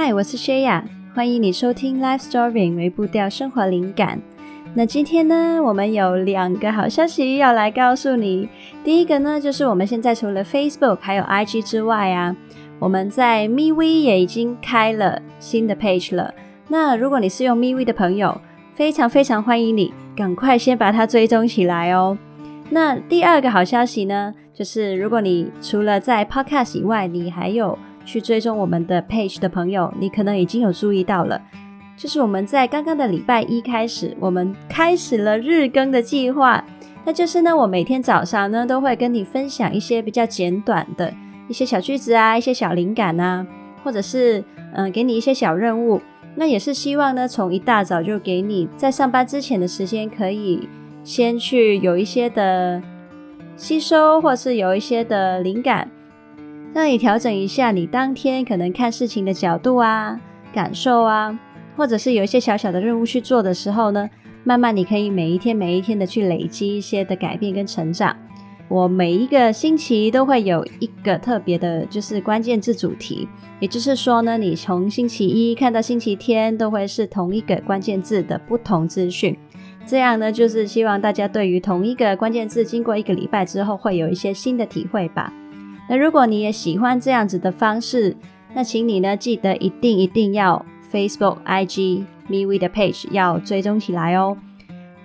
嗨，我是薛雅，欢迎你收听 Life Story 微步调生活灵感。那今天呢，我们有两个好消息要来告诉你。第一个呢，就是我们现在除了 Facebook 还有 IG 之外啊，我们在 MeWe 也已经开了新的 page 了。那如果你是用 MeWe 的朋友，非常非常欢迎你，赶快先把它追踪起来哦。那第二个好消息呢，就是如果你除了在 Podcast 以外，你还有去追踪我们的 page 的朋友，你可能已经有注意到了，就是我们在刚刚的礼拜一开始，我们开始了日更的计划。那就是呢，我每天早上呢都会跟你分享一些比较简短的一些小句子啊，一些小灵感啊，或者是嗯、给你一些小任务。那也是希望呢，从一大早就给你在上班之前的时间，可以先去有一些的吸收，或是有一些的灵感。让你调整一下你当天可能看事情的角度啊、感受啊，或者是有一些小小的任务去做的时候呢，慢慢你可以每一天每一天的去累积一些的改变跟成长。我每一个星期都会有一个特别的，就是关键字主题，也就是说呢，你从星期一看到星期天都会是同一个关键字的不同资讯。这样呢，就是希望大家对于同一个关键字，经过一个礼拜之后，会有一些新的体会吧。那如果你也喜欢这样子的方式，那请你呢记得一定一定要 Facebook、IG、MeWe 的 page 要追踪起来哦。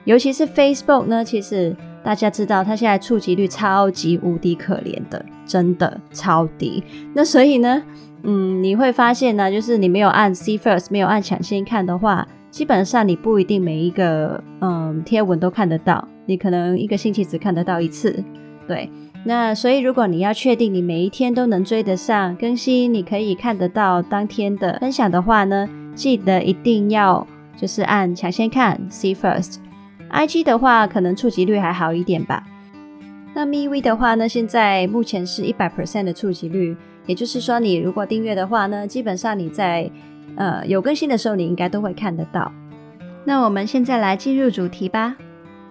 尤其是 Facebook 呢，其实大家知道它现在触及率超级无敌可怜的，真的超低。那所以呢，嗯，你会发现呢，就是你没有按 See First，没有按抢先看的话，基本上你不一定每一个嗯贴文都看得到，你可能一个星期只看得到一次，对。那所以，如果你要确定你每一天都能追得上更新，你可以看得到当天的分享的话呢，记得一定要就是按抢先看，see first。IG 的话，可能触及率还好一点吧。那 MeV 的话呢，现在目前是一百 percent 的触及率，也就是说，你如果订阅的话呢，基本上你在呃有更新的时候，你应该都会看得到。那我们现在来进入主题吧。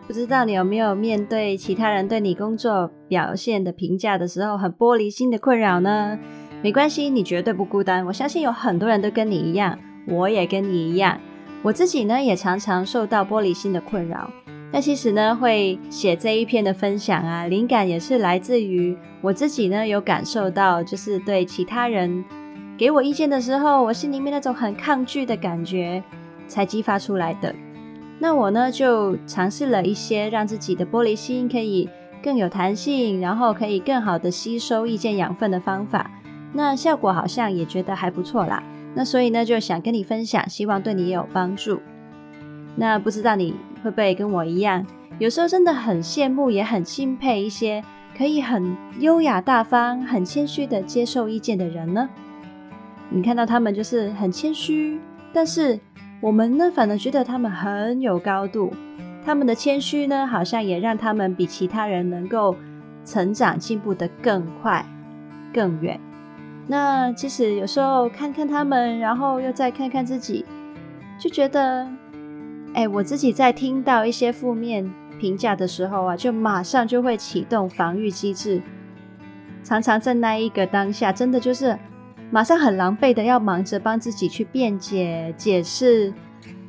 不知道你有没有面对其他人对你工作表现的评价的时候很玻璃心的困扰呢？没关系，你绝对不孤单。我相信有很多人都跟你一样，我也跟你一样。我自己呢也常常受到玻璃心的困扰。那其实呢会写这一篇的分享啊，灵感也是来自于我自己呢有感受到，就是对其他人给我意见的时候，我心里面那种很抗拒的感觉才激发出来的。那我呢，就尝试了一些让自己的玻璃心可以更有弹性，然后可以更好的吸收意见养分的方法。那效果好像也觉得还不错啦。那所以呢，就想跟你分享，希望对你也有帮助。那不知道你会不会跟我一样，有时候真的很羡慕，也很钦佩一些可以很优雅大方、很谦虚的接受意见的人呢？你看到他们就是很谦虚，但是。我们呢，反而觉得他们很有高度，他们的谦虚呢，好像也让他们比其他人能够成长进步得更快、更远。那其实有时候看看他们，然后又再看看自己，就觉得，哎，我自己在听到一些负面评价的时候啊，就马上就会启动防御机制，常常在那一个当下，真的就是。马上很狼狈的要忙着帮自己去辩解、解释，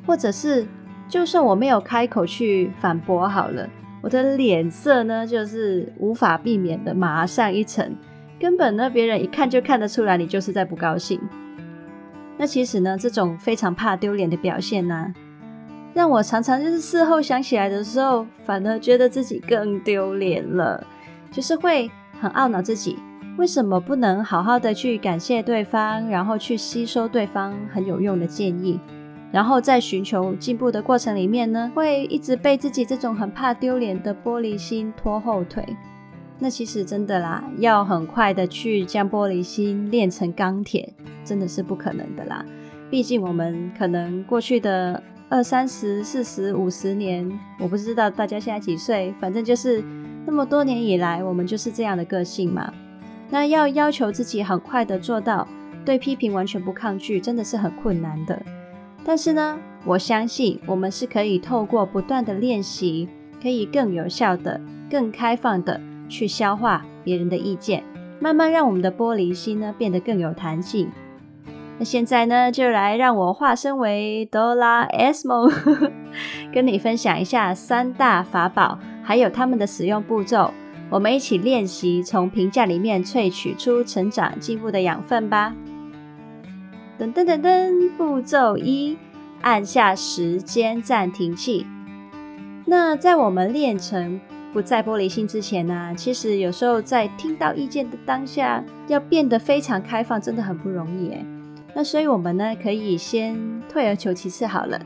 或者是就算我没有开口去反驳好了，我的脸色呢，就是无法避免的马上一沉，根本呢，别人一看就看得出来你就是在不高兴。那其实呢，这种非常怕丢脸的表现呢、啊，让我常常就是事后想起来的时候，反而觉得自己更丢脸了，就是会很懊恼自己。为什么不能好好的去感谢对方，然后去吸收对方很有用的建议，然后在寻求进步的过程里面呢，会一直被自己这种很怕丢脸的玻璃心拖后腿？那其实真的啦，要很快的去将玻璃心练成钢铁，真的是不可能的啦。毕竟我们可能过去的二三十、四十、五十年，我不知道大家现在几岁，反正就是那么多年以来，我们就是这样的个性嘛。那要要求自己很快的做到对批评完全不抗拒，真的是很困难的。但是呢，我相信我们是可以透过不断的练习，可以更有效的、更开放的去消化别人的意见，慢慢让我们的玻璃心呢变得更有弹性。那现在呢，就来让我化身为哆啦 A 梦，跟你分享一下三大法宝，还有他们的使用步骤。我们一起练习从评价里面萃取出成长进步的养分吧。噔噔噔噔，步骤一，按下时间暂停器。那在我们练成不再玻璃心之前呢、其实有时候在听到意见的当下，要变得非常开放，真的很不容易诶。那所以我们呢，可以先退而求其次好了。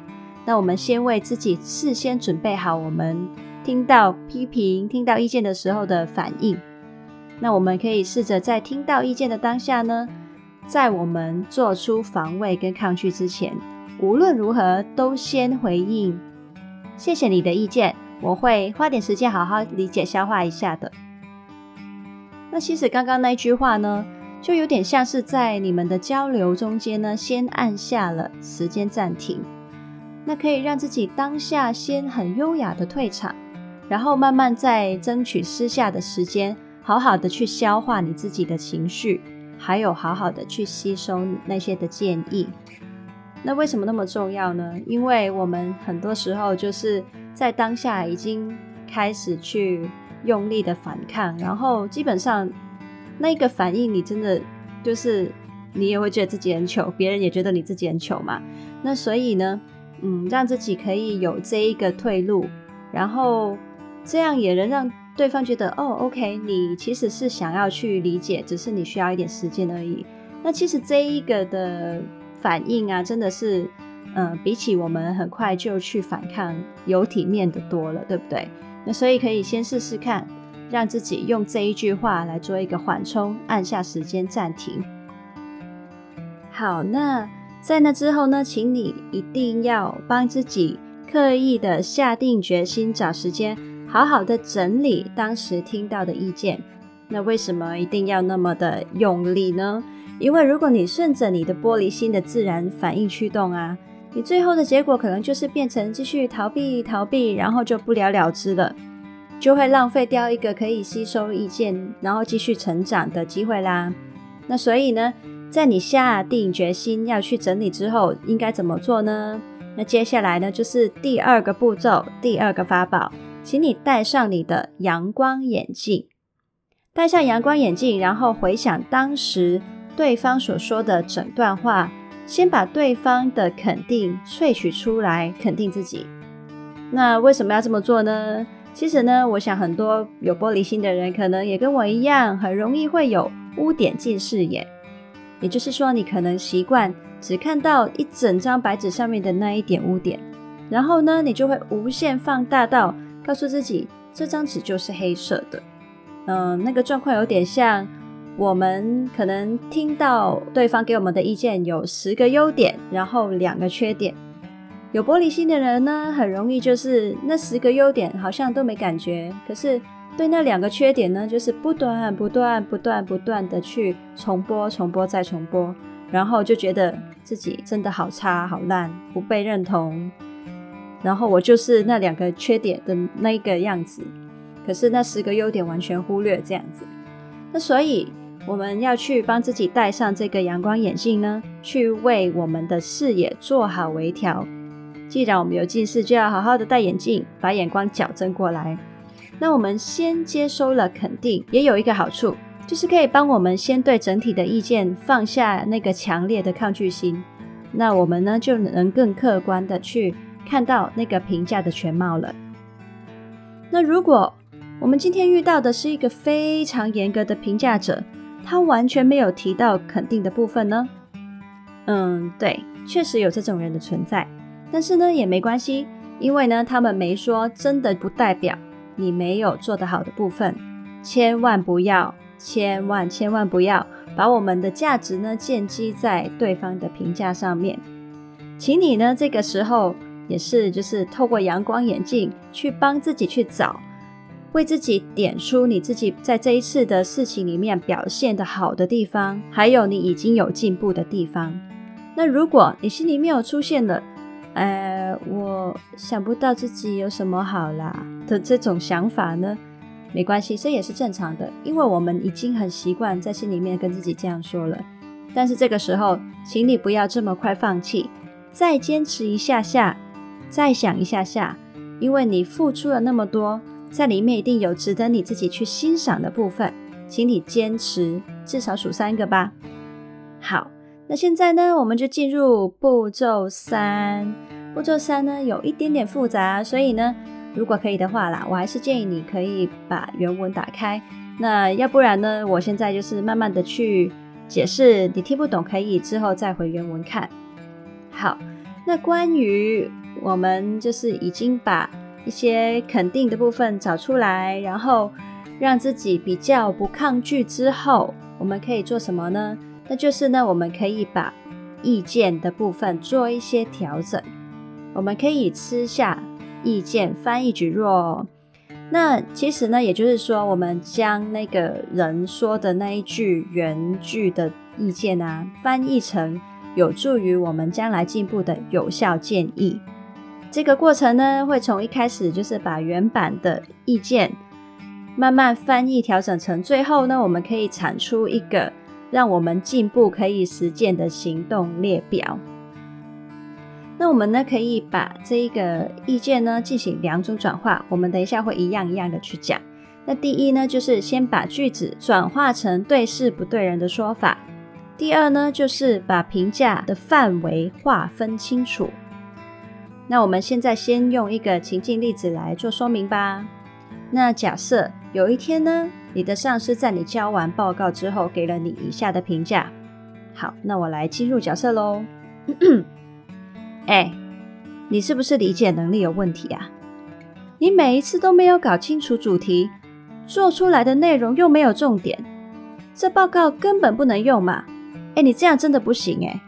那我们先为自己事先准备好，我们听到批评、听到意见的时候的反应。那我们可以试着在听到意见的当下呢，在我们做出防卫跟抗拒之前，无论如何都先回应。谢谢你的意见。我会花点时间好好理解、消化一下的。那其实刚刚那句话呢，就有点像是在你们的交流中间呢，先按下了时间暂停。那可以让自己当下先很优雅的退场，然后慢慢再争取私下的时间，好好的去消化你自己的情绪，还有好好的去吸收那些的建议。那为什么那么重要呢？因为我们很多时候就是。在当下已经开始去用力的反抗，然后基本上那个反应，你真的就是你也会觉得自己很糗，别人也觉得你自己很糗嘛。那所以呢，嗯，让自己可以有这一个退路，然后这样也能让对方觉得哦，OK，你其实是想要去理解，只是你需要一点时间而已。那其实这一个的反应啊，真的是。嗯，比起我们很快就去反抗，有体面的多了，对不对？那所以可以先试试看，让自己用这一句话来做一个缓冲，按下时间暂停。好，那在那之后呢，请你一定要帮自己刻意的下定决心，找时间好好的整理当时听到的意见。那为什么一定要那么的用力呢？因为如果你顺着你的玻璃心的自然反应驱动啊。你最后的结果可能就是变成继续逃避、逃避，然后就不了了之了，就会浪费掉一个可以吸收意见，然后继续成长的机会啦。那所以呢，在你下定决心要去整理之后，应该怎么做呢？那接下来呢，就是第二个步骤，第二个法宝，请你戴上你的阳光眼镜，戴上阳光眼镜，然后回想当时对方所说的整段话。先把对方的肯定萃取出来，肯定自己。那为什么要这么做呢？其实呢，我想很多有玻璃心的人，可能也跟我一样，很容易会有污点近视眼。也就是说，你可能习惯只看到一整张白纸上面的那一点污点，然后呢，你就会无限放大到告诉自己，这张纸就是黑色的。嗯、那个状况有点像。我们可能听到对方给我们的意见有十个优点，然后两个缺点。有玻璃心的人呢，很容易就是那十个优点好像都没感觉，可是对那两个缺点呢，就是不断、不断、不断、不断的去重播、重播再重播，然后就觉得自己真的好差、好烂，不被认同。然后我就是那两个缺点的那个样子，可是那十个优点完全忽略这样子。那所以。我们要去帮自己戴上这个阳光眼镜呢，去为我们的视野做好微调。既然我们有近视，就要好好的戴眼镜，把眼光矫正过来。那我们先接收了肯定，也有一个好处，就是可以帮我们先对整体的意见放下那个强烈的抗拒心。那我们呢，就能更客观的去看到那个评价的全貌了。那如果我们今天遇到的是一个非常严格的评价者，他完全没有提到肯定的部分呢。嗯，对，确实有这种人的存在。但是呢，也没关系，因为呢，他们没说，真的不代表你没有做得好的部分。千万不要，千万千万不要把我们的价值呢建基在对方的评价上面。请你呢，这个时候也是就是透过阳光眼镜去帮自己去找。为自己点出你自己在这一次的事情里面表现的好的地方，还有你已经有进步的地方。那如果你心里面有出现了，呃，我想不到自己有什么好啦的这种想法呢，没关系，这也是正常的，因为我们已经很习惯在心里面跟自己这样说了。但是这个时候，请你不要这么快放弃，再坚持一下下，再想一下下，因为你付出了那么多，在里面一定有值得你自己去欣赏的部分，请你坚持，至少数三个吧。好，那现在呢，我们就进入步骤三。步骤三呢，有一点点复杂，所以呢，如果可以的话啦，我还是建议你可以把原文打开。那要不然呢，我现在就是慢慢的去。解释你听不懂，可以之后再回原文看。好，那关于我们就是已经把一些肯定的部分找出来，然后让自己比较不抗拒之后，我们可以做什么呢？那就是呢，我们可以把意见的部分做一些调整。我们可以吃下意见，翻译蒟蒻。那其实呢，也就是说，我们将那个人说的那一句原句的意见啊，翻译成有助于我们将来进步的有效建议。这个过程呢，会从一开始就是把原版的意见慢慢翻译调整成，最后呢，我们可以产出一个让我们进步可以实践的行动列表。那我们呢，可以把这一个意见呢进行两种转化，我们等一下会一样一样的去讲。那第一呢，就是先把句子转化成对事不对人的说法；第二呢，就是把评价的范围划分清楚。那我们现在先用一个情境例子来做说明吧。那假设有一天呢，你的上司在你交完报告之后，给了你以下的评价。好，那我来进入角色喽。哎，你是不是理解能力有问题啊？你每一次都没有搞清楚主题，做出来的内容又没有重点，这报告根本不能用嘛！哎，你这样真的不行哎。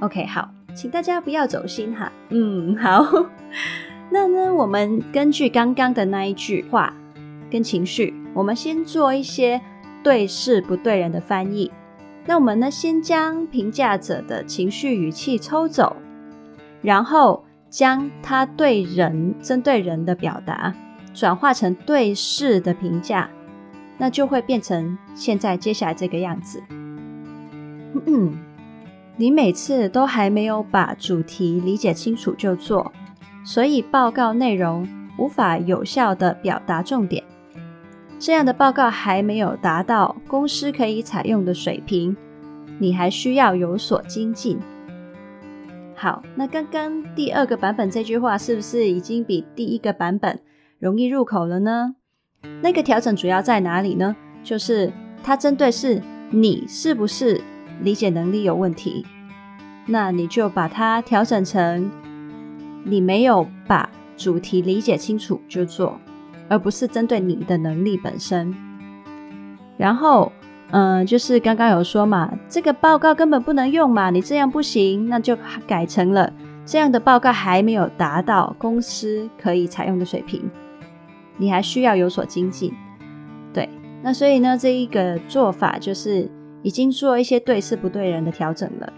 OK，好，请大家不要走心哈。嗯，好。那呢，我们根据刚刚的那一句话跟情绪，我们先做一些对事不对人的翻译。那我们呢，先将评价者的情绪语气抽走，然后将他对人针对人的表达转化成对事的评价，那就会变成现在接下来这个样子。嗯，你每次都还没有把主题理解清楚就做，所以报告内容无法有效地表达重点。这样的报告还没有达到公司可以采用的水平，你还需要有所精进。好，那刚刚第二个版本这句话是不是已经比第一个版本容易入口了呢？那个调整主要在哪里呢？就是它针对是你是不是理解能力有问题，那你就把它调整成你没有把主题理解清楚就做。而不是针对你的能力本身。然后，嗯、就是刚刚有说嘛，这个报告根本不能用嘛，你这样不行，那就改成了这样的报告还没有达到公司可以采用的水平，你还需要有所精进。对，那所以呢，这一个做法就是已经做一些对事不对人的调整了。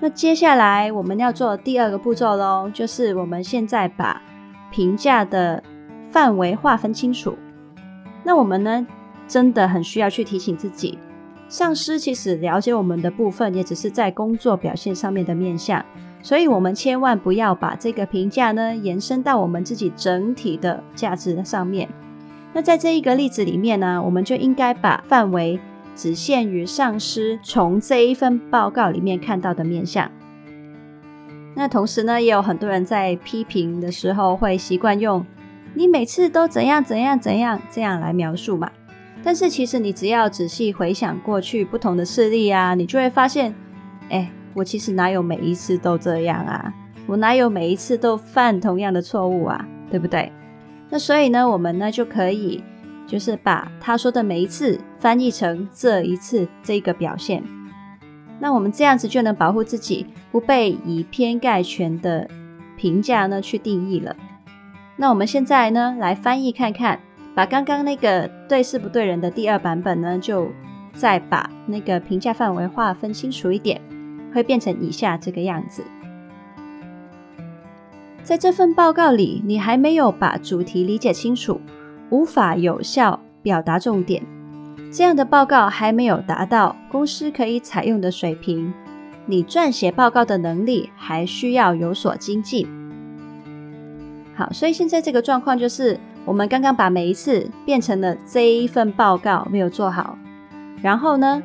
那接下来我们要做第二个步骤喽，就是我们现在把评价的范围划分清楚，那我们呢，真的很需要去提醒自己，上司其实了解我们的部分，也只是在工作表现上面的面向，所以我们千万不要把这个评价呢延伸到我们自己整体的价值上面。那在这一个例子里面呢，我们就应该把范围只限于上司从这一份报告里面看到的面相。那同时呢，也有很多人在批评的时候会习惯用。你每次都怎样怎样怎样这样来描述嘛？但是其实你只要仔细回想过去不同的事例啊，你就会发现，哎，我其实哪有每一次都这样啊？我哪有每一次都犯同样的错误啊？对不对？那所以呢，我们呢就可以就是把他说的每一次翻译成这一次这个表现。那我们这样子就能保护自己不被以偏概全的评价呢去定义了。那我们现在呢，来翻译看看，把刚刚那个对事不对人的第二版本呢，就再把那个评价范围划分清楚一点，会变成以下这个样子。在这份报告里，你还没有把主题理解清楚，无法有效表达重点。这样的报告还没有达到公司可以采用的水平，你撰写报告的能力还需要有所精进。好，所以现在这个状况就是，我们刚刚把每一次变成了这一份报告没有做好，然后呢，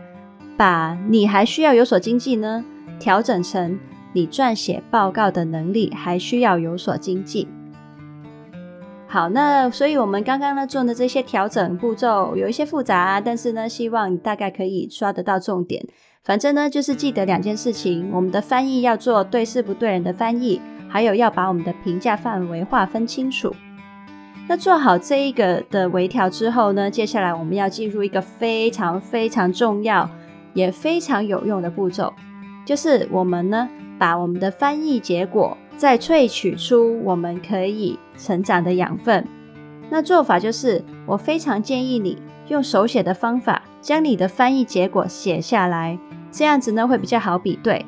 把你还需要有所精进呢，调整成你撰写报告的能力还需要有所精进。好，那所以我们刚刚呢做的这些调整步骤有一些复杂，但是呢，希望你大概可以刷得到重点。反正呢，就是记得两件事情：我们的翻译要做对事不对人的翻译。还有要把我们的评价范围划分清楚。那做好这一个的微调之后呢，接下来我们要进入一个非常非常重要也非常有用的步骤，就是我们呢把我们的翻译结果再萃取出我们可以成长的养分。那做法就是，我非常建议你用手写的方法将你的翻译结果写下来，这样子呢会比较好比对。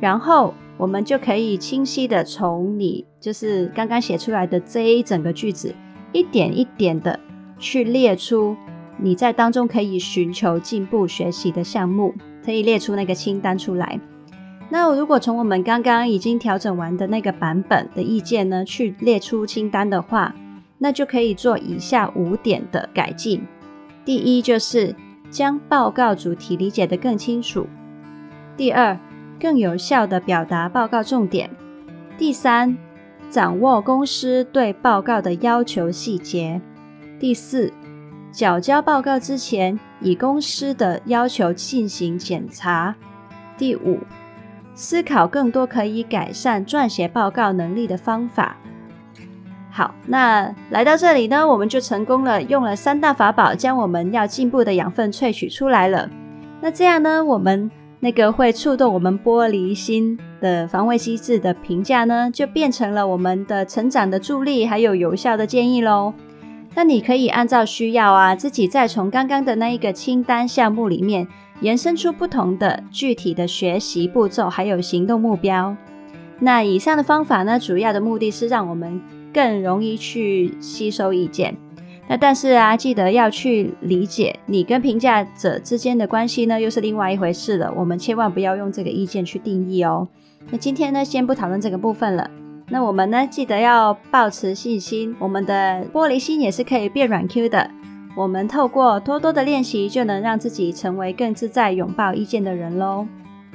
然后。我们就可以清晰的从你就是刚刚写出来的这一整个句子，一点一点的去列出你在当中可以寻求进步学习的项目，可以列出那个清单出来。那如果从我们刚刚已经调整完的那个版本的意见呢，去列出清单的话，那就可以做以下五点的改进。第一就是将报告主题理解得更清楚。第二，更有效地表达报告重点。第三，掌握公司对报告的要求细节。第四，缴交报告之前，以公司的要求进行检查。第五，思考更多可以改善撰写报告能力的方法。好，那来到这里呢，我们就成功了，用了三大法宝，将我们要进步的养分萃取出来了。那这样呢，我们。那个会触动我们玻璃心的防卫机制的评价呢，就变成了我们的成长的助力，还有有效的建议喽。那你可以按照需要啊，自己再从刚刚的那一个清单项目里面延伸出不同的具体的学习步骤，还有行动目标。那以上的方法呢，主要的目的是让我们更容易去吸收意见。那但是啊，记得要去理解你跟评价者之间的关系呢，又是另外一回事了。我们千万不要用这个意见去定义哦。那今天呢，先不讨论这个部分了。那我们呢，记得要保持信心，我们的玻璃心也是可以变软 Q 的。我们透过多多的练习，就能让自己成为更自在拥抱意见的人喽。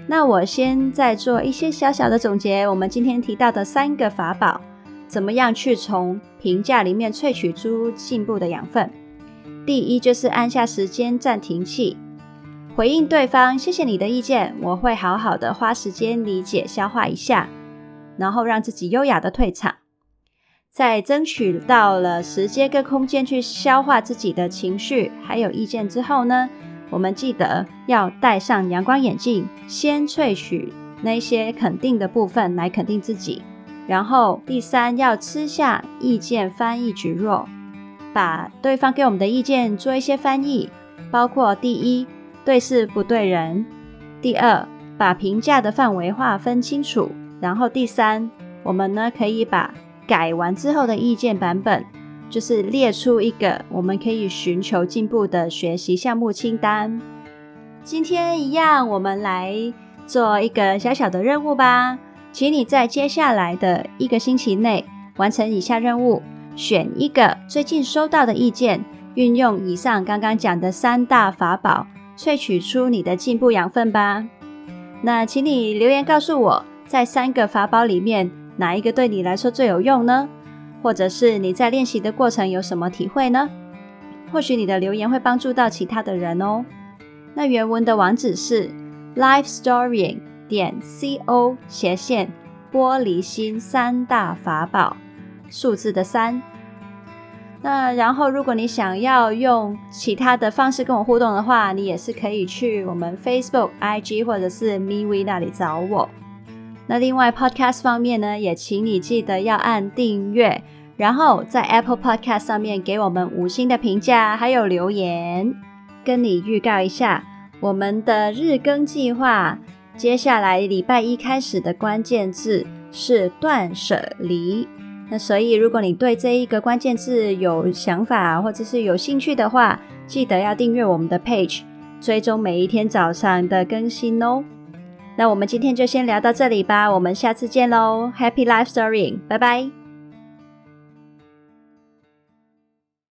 那我先再做一些小小的总结，我们今天提到的三个法宝。怎么样去从评价里面萃取出进步的养分？第一就是按下时间暂停器，回应对方，谢谢你的意见，我会好好的花时间理解消化一下，然后让自己优雅的退场。在争取到了时间跟空间去消化自己的情绪还有意见之后呢，我们记得要戴上阳光眼镜，先萃取那些肯定的部分来肯定自己。然后第三，要吃下意见翻译橘肉，把对方给我们的意见做一些翻译，包括第一，对事不对人；第二，把评价的范围划分清楚；然后第三，我们呢可以把改完之后的意见版本，就是列出一个我们可以寻求进步的学习项目清单。今天一样，我们来做一个小小的任务吧。请你在接下来的一个星期内完成以下任务：选一个最近收到的意见，运用以上刚刚讲的三大法宝，萃取出你的进步养分吧。那请你留言告诉我，在三个法宝里面，哪一个对你来说最有用呢？或者是你在练习的过程有什么体会呢？或许你的留言会帮助到其他的人哦。那原文的网址是 life story。点 co 斜线玻璃心三大法宝，数字的三。那然后，如果你想要用其他的方式跟我互动的话，你也是可以去我们 Facebook、IG 或者是 MeWe 那里找我。那另外 Podcast 方面呢，也请你记得要按订阅，然后在 Apple Podcast 上面给我们五星的评价，还有留言。跟你预告一下，我们的日更计划。接下来礼拜一开始的关键字是断舍离。那所以，如果你对这一个关键字有想法或者是有兴趣的话，记得要订阅我们的 page，追踪每一天早上的更新哦。那我们今天就先聊到这里吧，我们下次见喽，Happy Life Story，拜拜。